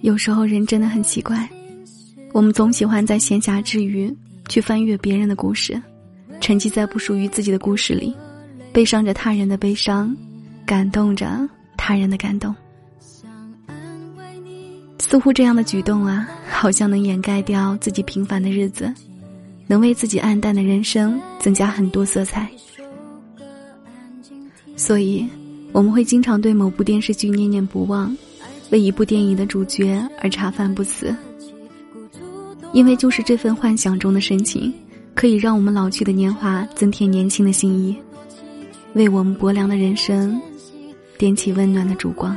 有时候人真的很奇怪，我们总喜欢在闲暇之余去翻阅别人的故事，沉寂在不属于自己的故事里，悲伤着他人的悲伤，感动着他人的感动。似乎这样的举动啊，好像能掩盖掉自己平凡的日子，能为自己暗淡的人生增加很多色彩。所以，我们会经常对某部电视剧念念不忘。为一部电影的主角而茶饭不思，因为就是这份幻想中的深情，可以让我们老去的年华增添年轻的心意，为我们薄凉的人生点起温暖的烛光。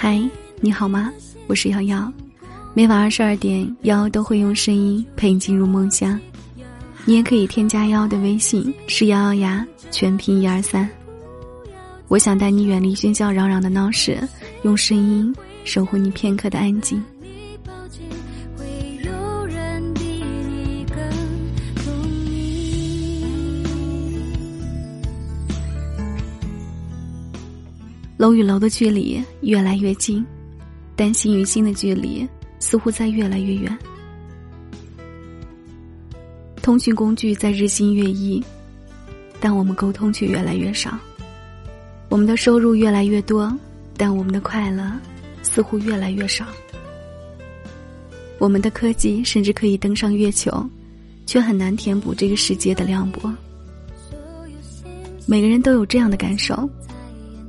嗨，你好吗？我是瑶瑶。每晚二十二点，瑶都会用声音陪你进入梦乡。你也可以添加瑶瑶的微信，是瑶瑶呀，全拼一二三。我想带你远离喧嚣攘攘的闹市，用声音守护你片刻的安静。楼与楼的距离越来越近，但心与心的距离。似乎在越来越远，通讯工具在日新月异，但我们沟通却越来越少。我们的收入越来越多，但我们的快乐似乎越来越少。我们的科技甚至可以登上月球，却很难填补这个世界的凉薄。每个人都有这样的感受：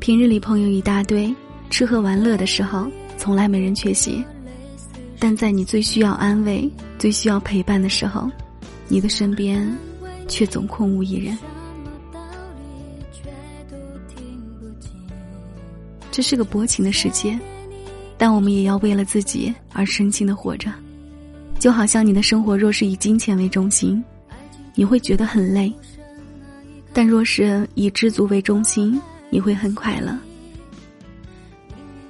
平日里朋友一大堆，吃喝玩乐的时候，从来没人缺席。但在你最需要安慰、最需要陪伴的时候，你的身边却总空无一人。这是个薄情的世界，但我们也要为了自己而深情的活着。就好像你的生活若是以金钱为中心，你会觉得很累；但若是以知足为中心，你会很快乐。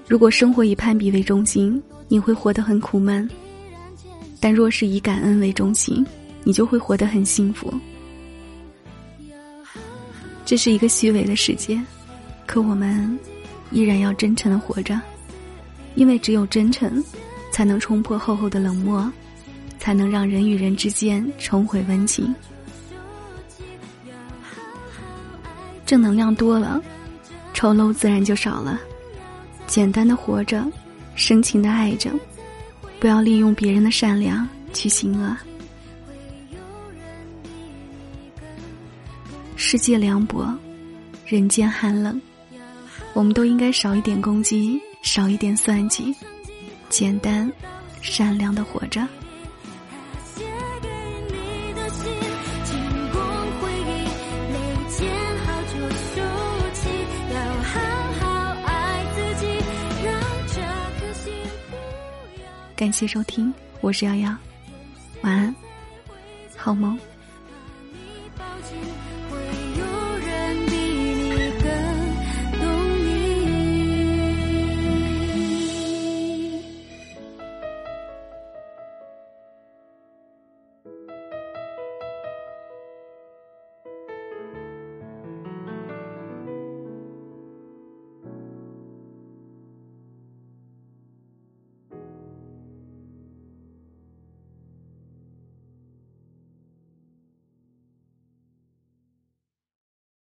如果生活以攀比为中心，你会活得很苦闷，但若是以感恩为中心，你就会活得很幸福。这是一个虚伪的世界，可我们依然要真诚的活着，因为只有真诚，才能冲破厚厚的冷漠，才能让人与人之间重回温情。正能量多了，丑陋自然就少了。简单的活着。深情的爱着，不要利用别人的善良去行恶。世界凉薄，人间寒冷，我们都应该少一点攻击，少一点算计，简单、善良的活着。感谢收听，我是瑶瑶，晚安，好梦。你抱紧